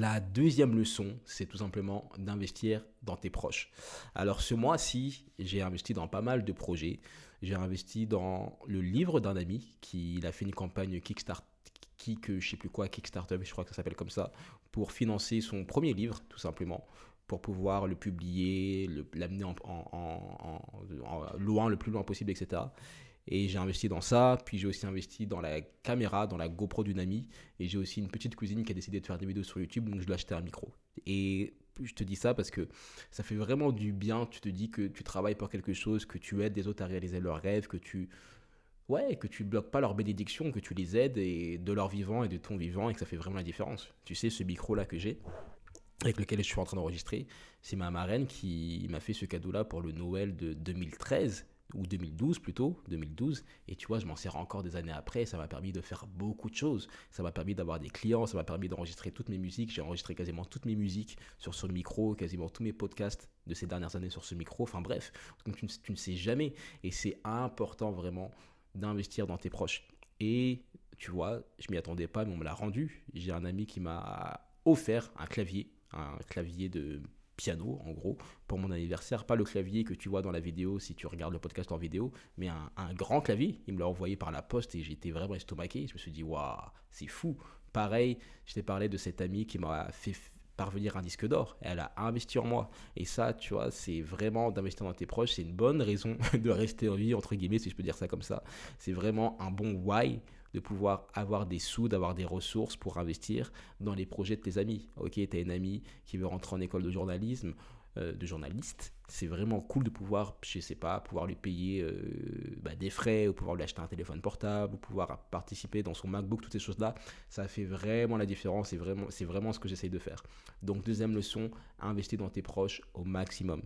La deuxième leçon, c'est tout simplement d'investir dans tes proches. Alors ce mois-ci, j'ai investi dans pas mal de projets. J'ai investi dans le livre d'un ami qui a fait une campagne Kickstarter Kick, je sais plus quoi, Kickstarter, je crois que ça s'appelle comme ça, pour financer son premier livre, tout simplement, pour pouvoir le publier, l'amener en, en, loin, le plus loin possible, etc. Et j'ai investi dans ça, puis j'ai aussi investi dans la caméra, dans la GoPro d'une amie, et j'ai aussi une petite cousine qui a décidé de faire des vidéos sur YouTube, donc je lui ai acheté un micro. Et je te dis ça parce que ça fait vraiment du bien, tu te dis que tu travailles pour quelque chose, que tu aides des autres à réaliser leurs rêves, que tu ouais, que tu bloques pas leur bénédiction, que tu les aides et de leur vivant et de ton vivant et que ça fait vraiment la différence. Tu sais, ce micro-là que j'ai, avec lequel je suis en train d'enregistrer, c'est ma marraine qui m'a fait ce cadeau-là pour le Noël de 2013 ou 2012 plutôt, 2012. Et tu vois, je m'en sers encore des années après. Ça m'a permis de faire beaucoup de choses. Ça m'a permis d'avoir des clients, ça m'a permis d'enregistrer toutes mes musiques. J'ai enregistré quasiment toutes mes musiques sur ce micro, quasiment tous mes podcasts de ces dernières années sur ce micro. Enfin bref, donc tu, tu ne sais jamais. Et c'est important vraiment d'investir dans tes proches. Et tu vois, je m'y attendais pas, mais on me l'a rendu. J'ai un ami qui m'a offert un clavier, un clavier de piano en gros pour mon anniversaire pas le clavier que tu vois dans la vidéo si tu regardes le podcast en vidéo mais un, grand clavier il me l'a envoyé par la poste et j'étais vraiment estomaqué je me suis dit waouh c'est fou pareil je t'ai parlé de cet ami qui m'a fait parvenir un disque d'or. Elle a investi en moi. Et ça, tu vois, c'est vraiment d'investir dans tes proches. C'est une bonne raison de rester en vie, entre guillemets, si je peux dire ça comme ça. C'est vraiment un bon why de pouvoir avoir des sous, d'avoir des ressources pour investir dans les projets de tes amis. Ok, tu as une amie qui veut rentrer en école de journalisme euh, de journaliste, c'est vraiment cool de pouvoir, je sais pas, pouvoir lui payer euh, bah, des frais, ou pouvoir lui acheter un téléphone portable, ou pouvoir participer dans son MacBook, toutes ces choses-là. Ça fait vraiment la différence, c'est vraiment, c'est vraiment ce que j'essaye de faire. Donc deuxième leçon, investir dans tes proches au maximum.